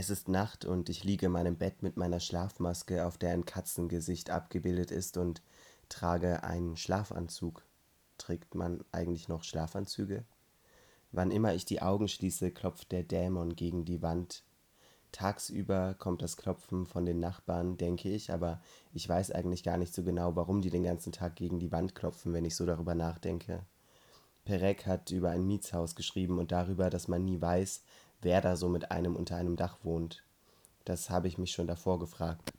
Es ist Nacht und ich liege in meinem Bett mit meiner Schlafmaske, auf der ein Katzengesicht abgebildet ist und trage einen Schlafanzug. Trägt man eigentlich noch Schlafanzüge? Wann immer ich die Augen schließe, klopft der Dämon gegen die Wand. Tagsüber kommt das Klopfen von den Nachbarn, denke ich, aber ich weiß eigentlich gar nicht so genau, warum die den ganzen Tag gegen die Wand klopfen, wenn ich so darüber nachdenke. Perek hat über ein Mietshaus geschrieben und darüber, dass man nie weiß, wer da so mit einem unter einem Dach wohnt. Das habe ich mich schon davor gefragt.